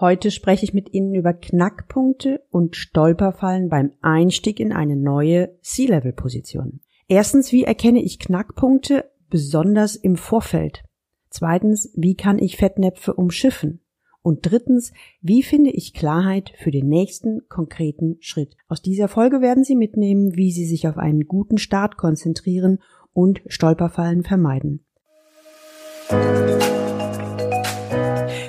Heute spreche ich mit Ihnen über Knackpunkte und Stolperfallen beim Einstieg in eine neue C-Level-Position. Erstens, wie erkenne ich Knackpunkte besonders im Vorfeld? Zweitens, wie kann ich Fettnäpfe umschiffen? Und drittens, wie finde ich Klarheit für den nächsten konkreten Schritt? Aus dieser Folge werden Sie mitnehmen, wie Sie sich auf einen guten Start konzentrieren und Stolperfallen vermeiden.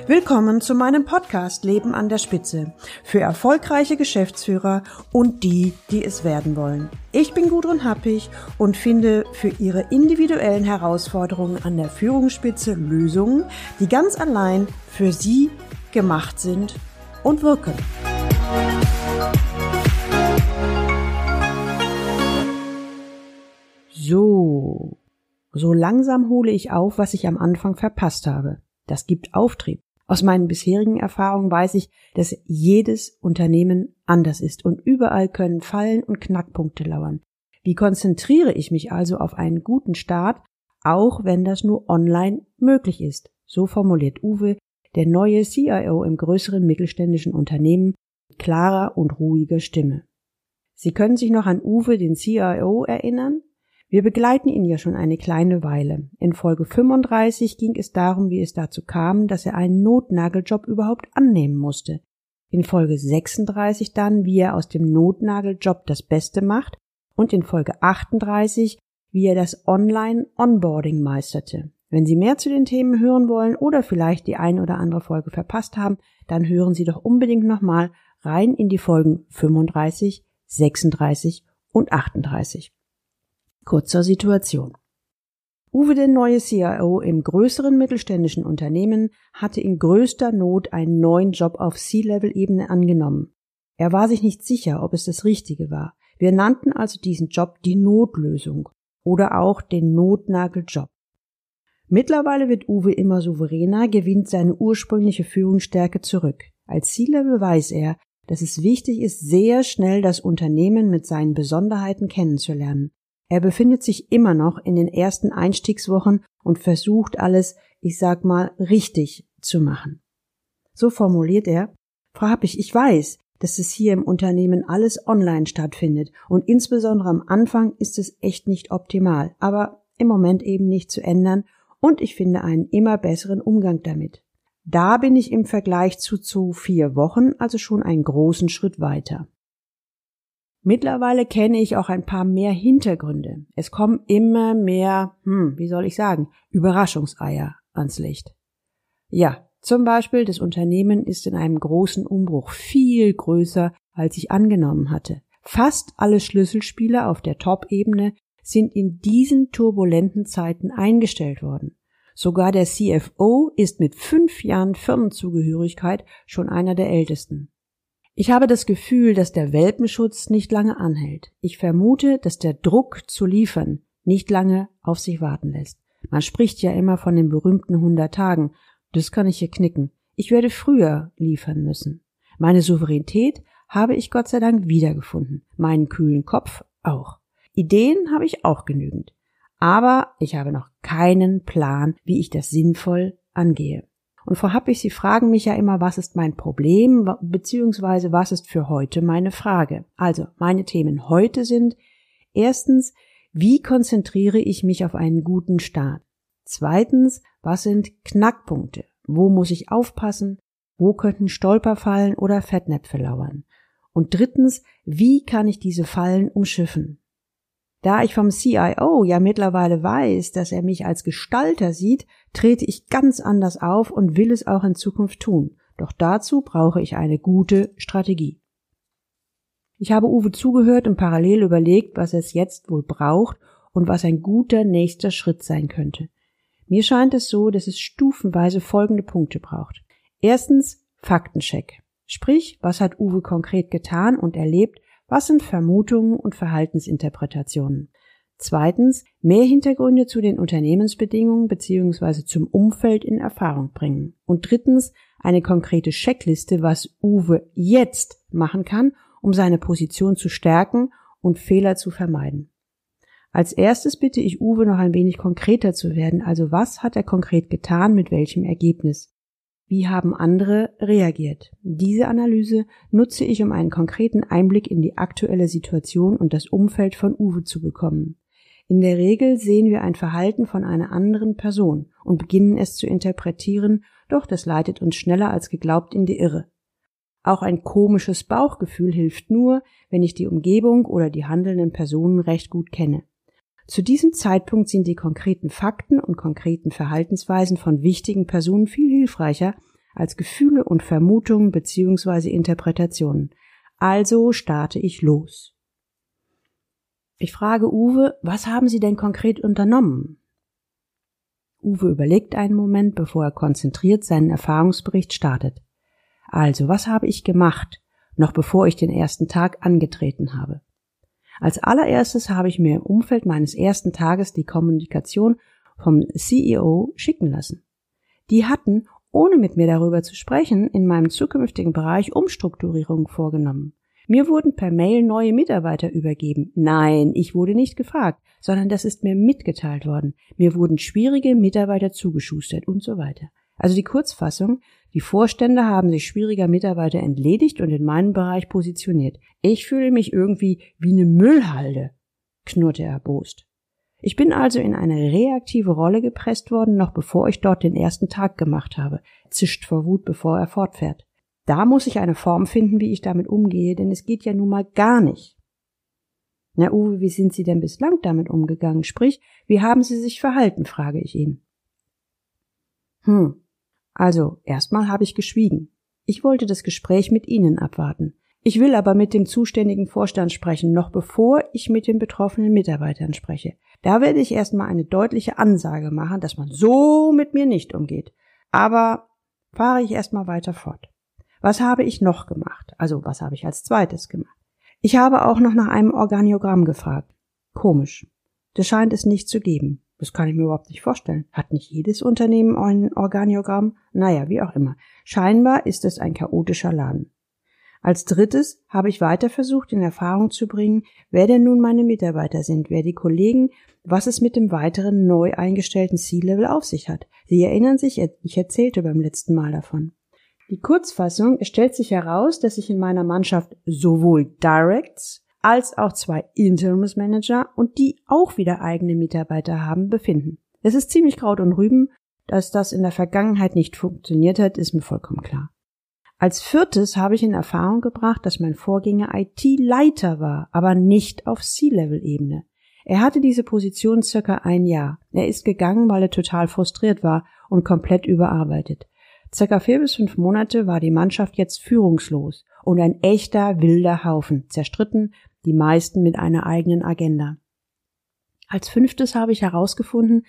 Willkommen zu meinem Podcast Leben an der Spitze für erfolgreiche Geschäftsführer und die, die es werden wollen. Ich bin Gudrun Happig und finde für Ihre individuellen Herausforderungen an der Führungsspitze Lösungen, die ganz allein für Sie gemacht sind und wirken. So, so langsam hole ich auf, was ich am Anfang verpasst habe. Das gibt Auftrieb. Aus meinen bisherigen Erfahrungen weiß ich, dass jedes Unternehmen anders ist und überall können Fallen und Knackpunkte lauern. Wie konzentriere ich mich also auf einen guten Start, auch wenn das nur online möglich ist? So formuliert Uwe, der neue CIO im größeren mittelständischen Unternehmen, mit klarer und ruhiger Stimme. Sie können sich noch an Uwe, den CIO, erinnern? Wir begleiten ihn ja schon eine kleine Weile. In Folge 35 ging es darum, wie es dazu kam, dass er einen Notnageljob überhaupt annehmen musste. In Folge 36 dann, wie er aus dem Notnageljob das Beste macht und in Folge 38, wie er das Online-Onboarding meisterte. Wenn Sie mehr zu den Themen hören wollen oder vielleicht die ein oder andere Folge verpasst haben, dann hören Sie doch unbedingt nochmal rein in die Folgen 35, 36 und 38. Kurzer Situation. Uwe, der neue CIO im größeren mittelständischen Unternehmen, hatte in größter Not einen neuen Job auf C-Level-Ebene angenommen. Er war sich nicht sicher, ob es das Richtige war. Wir nannten also diesen Job die Notlösung oder auch den Notnageljob. Mittlerweile wird Uwe immer souveräner, gewinnt seine ursprüngliche Führungsstärke zurück. Als C-Level weiß er, dass es wichtig ist, sehr schnell das Unternehmen mit seinen Besonderheiten kennenzulernen. Er befindet sich immer noch in den ersten Einstiegswochen und versucht alles, ich sag mal, richtig zu machen. So formuliert er, Frau Happig, ich weiß, dass es hier im Unternehmen alles online stattfindet und insbesondere am Anfang ist es echt nicht optimal, aber im Moment eben nicht zu ändern und ich finde einen immer besseren Umgang damit. Da bin ich im Vergleich zu zu vier Wochen also schon einen großen Schritt weiter. Mittlerweile kenne ich auch ein paar mehr Hintergründe. Es kommen immer mehr, hm, wie soll ich sagen, Überraschungseier ans Licht. Ja, zum Beispiel, das Unternehmen ist in einem großen Umbruch viel größer, als ich angenommen hatte. Fast alle Schlüsselspieler auf der Top-Ebene sind in diesen turbulenten Zeiten eingestellt worden. Sogar der CFO ist mit fünf Jahren Firmenzugehörigkeit schon einer der ältesten. Ich habe das Gefühl, dass der Welpenschutz nicht lange anhält. Ich vermute, dass der Druck zu liefern nicht lange auf sich warten lässt. Man spricht ja immer von den berühmten 100 Tagen. Das kann ich hier knicken. Ich werde früher liefern müssen. Meine Souveränität habe ich Gott sei Dank wiedergefunden. Meinen kühlen Kopf auch. Ideen habe ich auch genügend. Aber ich habe noch keinen Plan, wie ich das sinnvoll angehe. Und Frau Happig, Sie fragen mich ja immer, was ist mein Problem, beziehungsweise was ist für heute meine Frage. Also, meine Themen heute sind erstens, wie konzentriere ich mich auf einen guten Start? Zweitens, was sind Knackpunkte? Wo muss ich aufpassen? Wo könnten Stolperfallen oder Fettnäpfe lauern? Und drittens, wie kann ich diese Fallen umschiffen? Da ich vom CIO ja mittlerweile weiß, dass er mich als Gestalter sieht, trete ich ganz anders auf und will es auch in Zukunft tun. Doch dazu brauche ich eine gute Strategie. Ich habe Uwe zugehört und parallel überlegt, was es jetzt wohl braucht und was ein guter nächster Schritt sein könnte. Mir scheint es so, dass es stufenweise folgende Punkte braucht. Erstens Faktencheck. Sprich, was hat Uwe konkret getan und erlebt, was sind Vermutungen und Verhaltensinterpretationen? Zweitens, mehr Hintergründe zu den Unternehmensbedingungen bzw. zum Umfeld in Erfahrung bringen. Und drittens, eine konkrete Checkliste, was Uwe jetzt machen kann, um seine Position zu stärken und Fehler zu vermeiden. Als erstes bitte ich Uwe noch ein wenig konkreter zu werden, also was hat er konkret getan, mit welchem Ergebnis. Wie haben andere reagiert? Diese Analyse nutze ich, um einen konkreten Einblick in die aktuelle Situation und das Umfeld von Uwe zu bekommen. In der Regel sehen wir ein Verhalten von einer anderen Person und beginnen es zu interpretieren, doch das leitet uns schneller als geglaubt in die Irre. Auch ein komisches Bauchgefühl hilft nur, wenn ich die Umgebung oder die handelnden Personen recht gut kenne. Zu diesem Zeitpunkt sind die konkreten Fakten und konkreten Verhaltensweisen von wichtigen Personen viel hilfreicher als Gefühle und Vermutungen bzw. Interpretationen. Also starte ich los. Ich frage Uwe, was haben Sie denn konkret unternommen? Uwe überlegt einen Moment, bevor er konzentriert seinen Erfahrungsbericht startet. Also, was habe ich gemacht, noch bevor ich den ersten Tag angetreten habe? Als allererstes habe ich mir im Umfeld meines ersten Tages die Kommunikation vom CEO schicken lassen. Die hatten, ohne mit mir darüber zu sprechen, in meinem zukünftigen Bereich Umstrukturierungen vorgenommen. Mir wurden per Mail neue Mitarbeiter übergeben. Nein, ich wurde nicht gefragt, sondern das ist mir mitgeteilt worden. Mir wurden schwierige Mitarbeiter zugeschustert und so weiter. Also die Kurzfassung, die Vorstände haben sich schwieriger Mitarbeiter entledigt und in meinen Bereich positioniert. Ich fühle mich irgendwie wie eine Müllhalde, knurrte er erbost. Ich bin also in eine reaktive Rolle gepresst worden, noch bevor ich dort den ersten Tag gemacht habe, zischt vor Wut, bevor er fortfährt. Da muss ich eine Form finden, wie ich damit umgehe, denn es geht ja nun mal gar nicht. Na Uwe, wie sind Sie denn bislang damit umgegangen? Sprich, wie haben Sie sich verhalten, frage ich ihn. Hm, also, erstmal habe ich geschwiegen. Ich wollte das Gespräch mit Ihnen abwarten. Ich will aber mit dem zuständigen Vorstand sprechen, noch bevor ich mit den betroffenen Mitarbeitern spreche. Da werde ich erstmal eine deutliche Ansage machen, dass man so mit mir nicht umgeht. Aber fahre ich erstmal weiter fort. Was habe ich noch gemacht? Also, was habe ich als zweites gemacht? Ich habe auch noch nach einem Organiogramm gefragt. Komisch. Das scheint es nicht zu geben. Das kann ich mir überhaupt nicht vorstellen. Hat nicht jedes Unternehmen ein Organiogramm? Naja, wie auch immer. Scheinbar ist es ein chaotischer Laden. Als drittes habe ich weiter versucht, in Erfahrung zu bringen, wer denn nun meine Mitarbeiter sind, wer die Kollegen, was es mit dem weiteren neu eingestellten C-Level auf sich hat. Sie erinnern sich, ich erzählte beim letzten Mal davon. Die Kurzfassung, es stellt sich heraus, dass sich in meiner Mannschaft sowohl Directs als auch zwei Interimsmanager und die auch wieder eigene Mitarbeiter haben, befinden. Es ist ziemlich Kraut und Rüben, dass das in der Vergangenheit nicht funktioniert hat, ist mir vollkommen klar. Als viertes habe ich in Erfahrung gebracht, dass mein Vorgänger IT-Leiter war, aber nicht auf C-Level-Ebene. Er hatte diese Position circa ein Jahr. Er ist gegangen, weil er total frustriert war und komplett überarbeitet. Circa vier bis fünf Monate war die Mannschaft jetzt führungslos und ein echter wilder Haufen, zerstritten, die meisten mit einer eigenen Agenda. Als fünftes habe ich herausgefunden,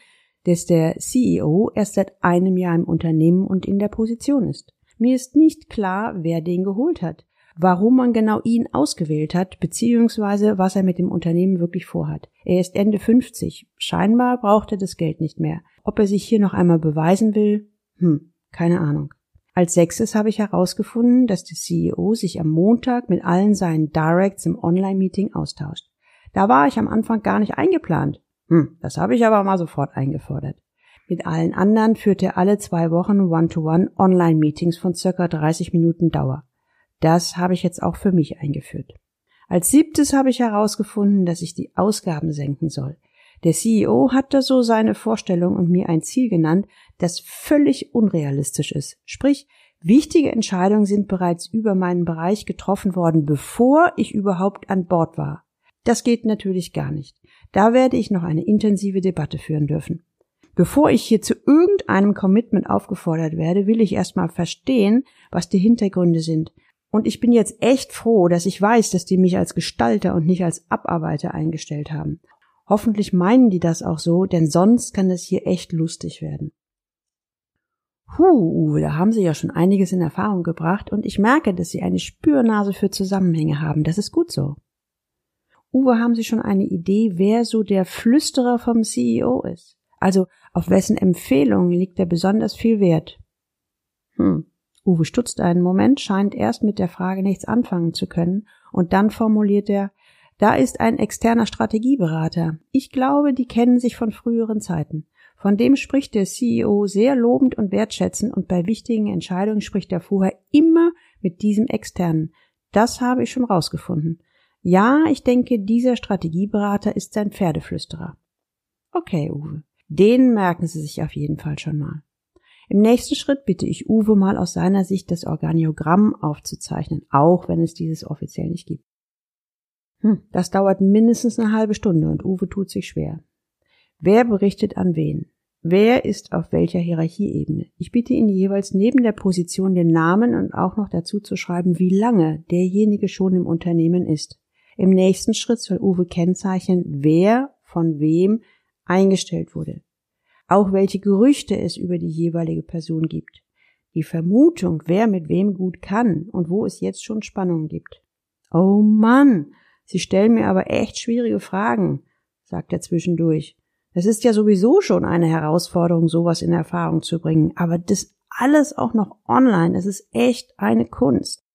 dass der CEO erst seit einem Jahr im Unternehmen und in der Position ist. Mir ist nicht klar, wer den geholt hat, warum man genau ihn ausgewählt hat, beziehungsweise was er mit dem Unternehmen wirklich vorhat. Er ist Ende 50. Scheinbar braucht er das Geld nicht mehr. Ob er sich hier noch einmal beweisen will? Hm, keine Ahnung. Als sechstes habe ich herausgefunden, dass der CEO sich am Montag mit allen seinen Directs im Online-Meeting austauscht. Da war ich am Anfang gar nicht eingeplant. Hm, das habe ich aber mal sofort eingefordert. Mit allen anderen führt er alle zwei Wochen One-to-One Online-Meetings von circa 30 Minuten Dauer. Das habe ich jetzt auch für mich eingeführt. Als siebtes habe ich herausgefunden, dass ich die Ausgaben senken soll. Der CEO hat da so seine Vorstellung und mir ein Ziel genannt, das völlig unrealistisch ist. Sprich, wichtige Entscheidungen sind bereits über meinen Bereich getroffen worden, bevor ich überhaupt an Bord war. Das geht natürlich gar nicht. Da werde ich noch eine intensive Debatte führen dürfen. Bevor ich hier zu irgendeinem Commitment aufgefordert werde, will ich erstmal verstehen, was die Hintergründe sind. Und ich bin jetzt echt froh, dass ich weiß, dass die mich als Gestalter und nicht als Abarbeiter eingestellt haben. Hoffentlich meinen die das auch so, denn sonst kann das hier echt lustig werden. Huh, Uwe, da haben Sie ja schon einiges in Erfahrung gebracht und ich merke, dass Sie eine Spürnase für Zusammenhänge haben. Das ist gut so. Uwe, haben Sie schon eine Idee, wer so der Flüsterer vom CEO ist? Also auf wessen Empfehlungen liegt er besonders viel Wert? Hm. Uwe stutzt einen Moment, scheint erst mit der Frage nichts anfangen zu können, und dann formuliert er, da ist ein externer Strategieberater. Ich glaube, die kennen sich von früheren Zeiten. Von dem spricht der CEO sehr lobend und wertschätzend und bei wichtigen Entscheidungen spricht er vorher immer mit diesem externen. Das habe ich schon rausgefunden. Ja, ich denke, dieser Strategieberater ist sein Pferdeflüsterer. Okay, Uwe. Den merken Sie sich auf jeden Fall schon mal. Im nächsten Schritt bitte ich Uwe mal aus seiner Sicht das Organiogramm aufzuzeichnen, auch wenn es dieses offiziell nicht gibt. Hm, das dauert mindestens eine halbe Stunde und Uwe tut sich schwer. Wer berichtet an wen? Wer ist auf welcher Hierarchieebene? Ich bitte ihn jeweils neben der Position den Namen und auch noch dazu zu schreiben, wie lange derjenige schon im Unternehmen ist. Im nächsten Schritt soll Uwe kennzeichnen, wer von wem eingestellt wurde. Auch welche Gerüchte es über die jeweilige Person gibt. Die Vermutung, wer mit wem gut kann und wo es jetzt schon Spannungen gibt. Oh Mann, Sie stellen mir aber echt schwierige Fragen, sagt er zwischendurch. Es ist ja sowieso schon eine Herausforderung, sowas in Erfahrung zu bringen, aber das alles auch noch online, es ist echt eine Kunst.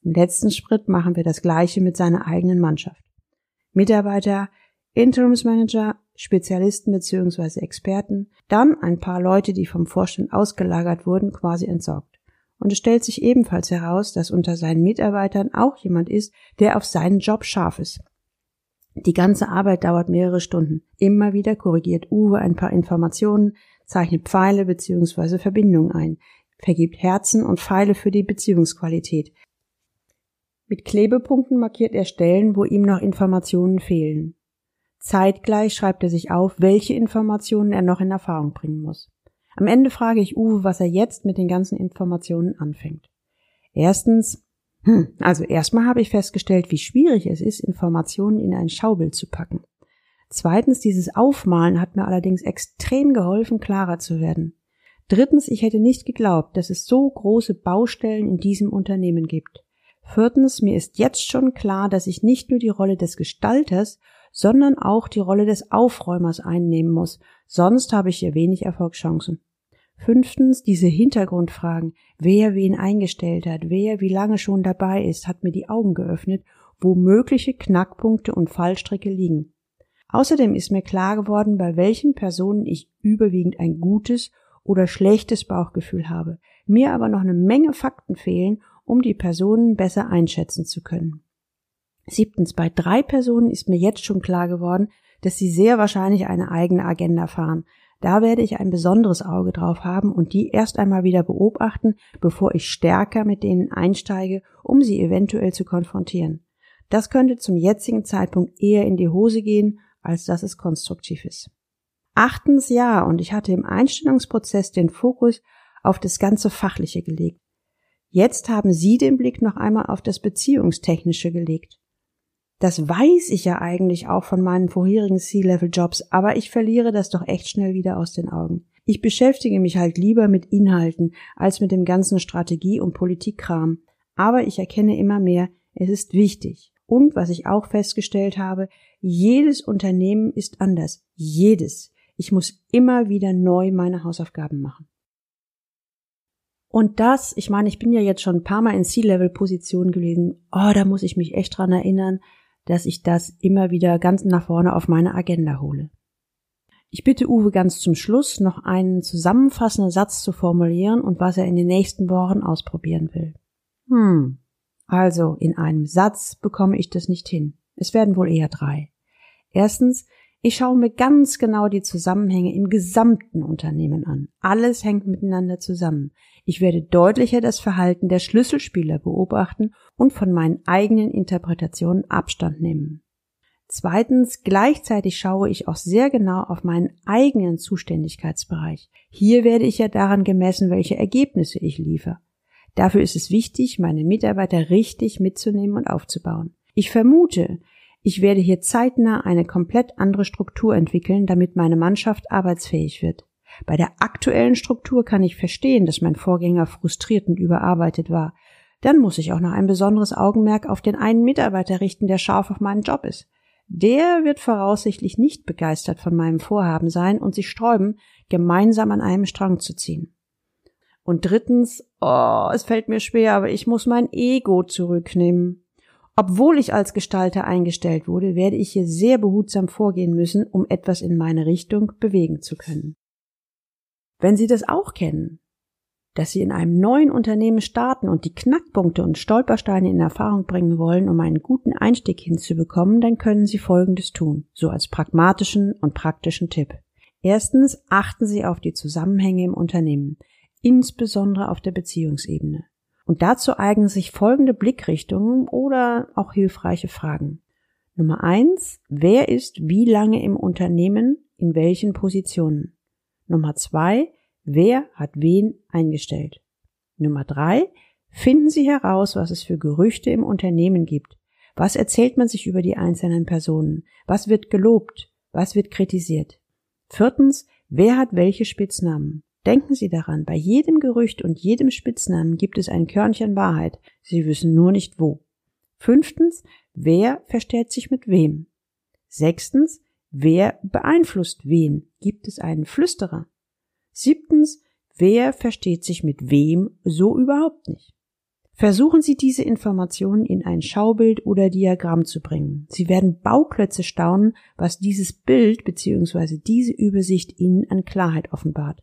Im letzten Schritt machen wir das gleiche mit seiner eigenen Mannschaft. Mitarbeiter, Interimsmanager, Spezialisten bzw. Experten, dann ein paar Leute, die vom Vorstand ausgelagert wurden, quasi entsorgt. Und es stellt sich ebenfalls heraus, dass unter seinen Mitarbeitern auch jemand ist, der auf seinen Job scharf ist. Die ganze Arbeit dauert mehrere Stunden. Immer wieder korrigiert Uwe ein paar Informationen, zeichnet Pfeile bzw. Verbindungen ein, vergibt Herzen und Pfeile für die Beziehungsqualität. Mit Klebepunkten markiert er Stellen, wo ihm noch Informationen fehlen. Zeitgleich schreibt er sich auf, welche Informationen er noch in Erfahrung bringen muss. Am Ende frage ich Uwe, was er jetzt mit den ganzen Informationen anfängt. Erstens, hm, also erstmal habe ich festgestellt, wie schwierig es ist, Informationen in ein Schaubild zu packen. Zweitens, dieses Aufmalen hat mir allerdings extrem geholfen, klarer zu werden. Drittens, ich hätte nicht geglaubt, dass es so große Baustellen in diesem Unternehmen gibt. Viertens, mir ist jetzt schon klar, dass ich nicht nur die Rolle des Gestalters, sondern auch die Rolle des Aufräumers einnehmen muss, sonst habe ich hier wenig Erfolgschancen. Fünftens, diese Hintergrundfragen, wer wen eingestellt hat, wer wie lange schon dabei ist, hat mir die Augen geöffnet, wo mögliche Knackpunkte und Fallstricke liegen. Außerdem ist mir klar geworden, bei welchen Personen ich überwiegend ein gutes oder schlechtes Bauchgefühl habe, mir aber noch eine Menge Fakten fehlen, um die Personen besser einschätzen zu können. Siebtens, bei drei Personen ist mir jetzt schon klar geworden, dass sie sehr wahrscheinlich eine eigene Agenda fahren. Da werde ich ein besonderes Auge drauf haben und die erst einmal wieder beobachten, bevor ich stärker mit denen einsteige, um sie eventuell zu konfrontieren. Das könnte zum jetzigen Zeitpunkt eher in die Hose gehen, als dass es konstruktiv ist. Achtens ja, und ich hatte im Einstellungsprozess den Fokus auf das ganze Fachliche gelegt. Jetzt haben Sie den Blick noch einmal auf das Beziehungstechnische gelegt. Das weiß ich ja eigentlich auch von meinen vorherigen C-Level-Jobs, aber ich verliere das doch echt schnell wieder aus den Augen. Ich beschäftige mich halt lieber mit Inhalten als mit dem ganzen Strategie- und Politikkram. Aber ich erkenne immer mehr, es ist wichtig. Und was ich auch festgestellt habe, jedes Unternehmen ist anders. Jedes. Ich muss immer wieder neu meine Hausaufgaben machen. Und das, ich meine, ich bin ja jetzt schon ein paar Mal in C-Level-Positionen gewesen. Oh, da muss ich mich echt dran erinnern dass ich das immer wieder ganz nach vorne auf meine Agenda hole. Ich bitte Uwe ganz zum Schluss noch einen zusammenfassenden Satz zu formulieren und was er in den nächsten Wochen ausprobieren will. Hm. Also, in einem Satz bekomme ich das nicht hin. Es werden wohl eher drei. Erstens, ich schaue mir ganz genau die Zusammenhänge im gesamten Unternehmen an. Alles hängt miteinander zusammen. Ich werde deutlicher das Verhalten der Schlüsselspieler beobachten und von meinen eigenen Interpretationen Abstand nehmen. Zweitens, gleichzeitig schaue ich auch sehr genau auf meinen eigenen Zuständigkeitsbereich. Hier werde ich ja daran gemessen, welche Ergebnisse ich liefere. Dafür ist es wichtig, meine Mitarbeiter richtig mitzunehmen und aufzubauen. Ich vermute, ich werde hier zeitnah eine komplett andere Struktur entwickeln, damit meine Mannschaft arbeitsfähig wird. Bei der aktuellen Struktur kann ich verstehen, dass mein Vorgänger frustriert und überarbeitet war. Dann muss ich auch noch ein besonderes Augenmerk auf den einen Mitarbeiter richten, der scharf auf meinen Job ist. Der wird voraussichtlich nicht begeistert von meinem Vorhaben sein und sich sträuben, gemeinsam an einem Strang zu ziehen. Und drittens, oh, es fällt mir schwer, aber ich muss mein Ego zurücknehmen. Obwohl ich als Gestalter eingestellt wurde, werde ich hier sehr behutsam vorgehen müssen, um etwas in meine Richtung bewegen zu können. Wenn Sie das auch kennen, dass Sie in einem neuen Unternehmen starten und die Knackpunkte und Stolpersteine in Erfahrung bringen wollen, um einen guten Einstieg hinzubekommen, dann können Sie Folgendes tun, so als pragmatischen und praktischen Tipp. Erstens achten Sie auf die Zusammenhänge im Unternehmen, insbesondere auf der Beziehungsebene. Und dazu eignen sich folgende Blickrichtungen oder auch hilfreiche Fragen. Nummer eins, wer ist wie lange im Unternehmen, in welchen Positionen? Nummer zwei, wer hat wen eingestellt? Nummer drei, finden Sie heraus, was es für Gerüchte im Unternehmen gibt. Was erzählt man sich über die einzelnen Personen? Was wird gelobt? Was wird kritisiert? Viertens, wer hat welche Spitznamen? Denken Sie daran, bei jedem Gerücht und jedem Spitznamen gibt es ein Körnchen Wahrheit, Sie wissen nur nicht wo. Fünftens, wer versteht sich mit wem? Sechstens, wer beeinflusst wen? Gibt es einen Flüsterer? Siebtens, wer versteht sich mit wem so überhaupt nicht? Versuchen Sie diese Informationen in ein Schaubild oder Diagramm zu bringen. Sie werden Bauklötze staunen, was dieses Bild bzw. diese Übersicht Ihnen an Klarheit offenbart.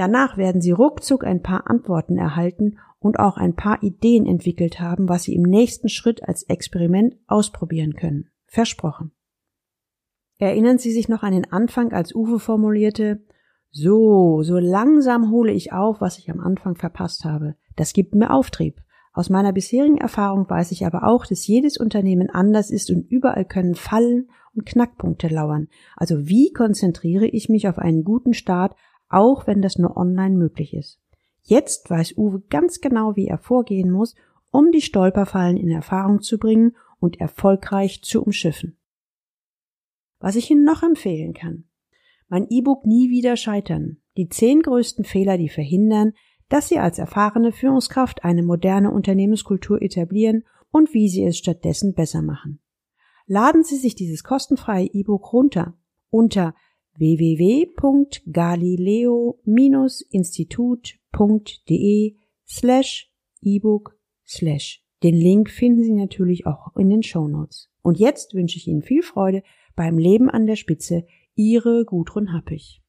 Danach werden Sie ruckzuck ein paar Antworten erhalten und auch ein paar Ideen entwickelt haben, was Sie im nächsten Schritt als Experiment ausprobieren können. Versprochen. Erinnern Sie sich noch an den Anfang, als Uwe formulierte, so, so langsam hole ich auf, was ich am Anfang verpasst habe. Das gibt mir Auftrieb. Aus meiner bisherigen Erfahrung weiß ich aber auch, dass jedes Unternehmen anders ist und überall können Fallen und Knackpunkte lauern. Also wie konzentriere ich mich auf einen guten Start auch wenn das nur online möglich ist. Jetzt weiß Uwe ganz genau, wie er vorgehen muss, um die Stolperfallen in Erfahrung zu bringen und erfolgreich zu umschiffen. Was ich Ihnen noch empfehlen kann. Mein E-Book Nie wieder scheitern. Die zehn größten Fehler, die verhindern, dass Sie als erfahrene Führungskraft eine moderne Unternehmenskultur etablieren und wie Sie es stattdessen besser machen. Laden Sie sich dieses kostenfreie E-Book runter unter www.galileo-institut.de slash ebook slash. Den Link finden Sie natürlich auch in den Show Notes. Und jetzt wünsche ich Ihnen viel Freude beim Leben an der Spitze. Ihre Gudrun Happig.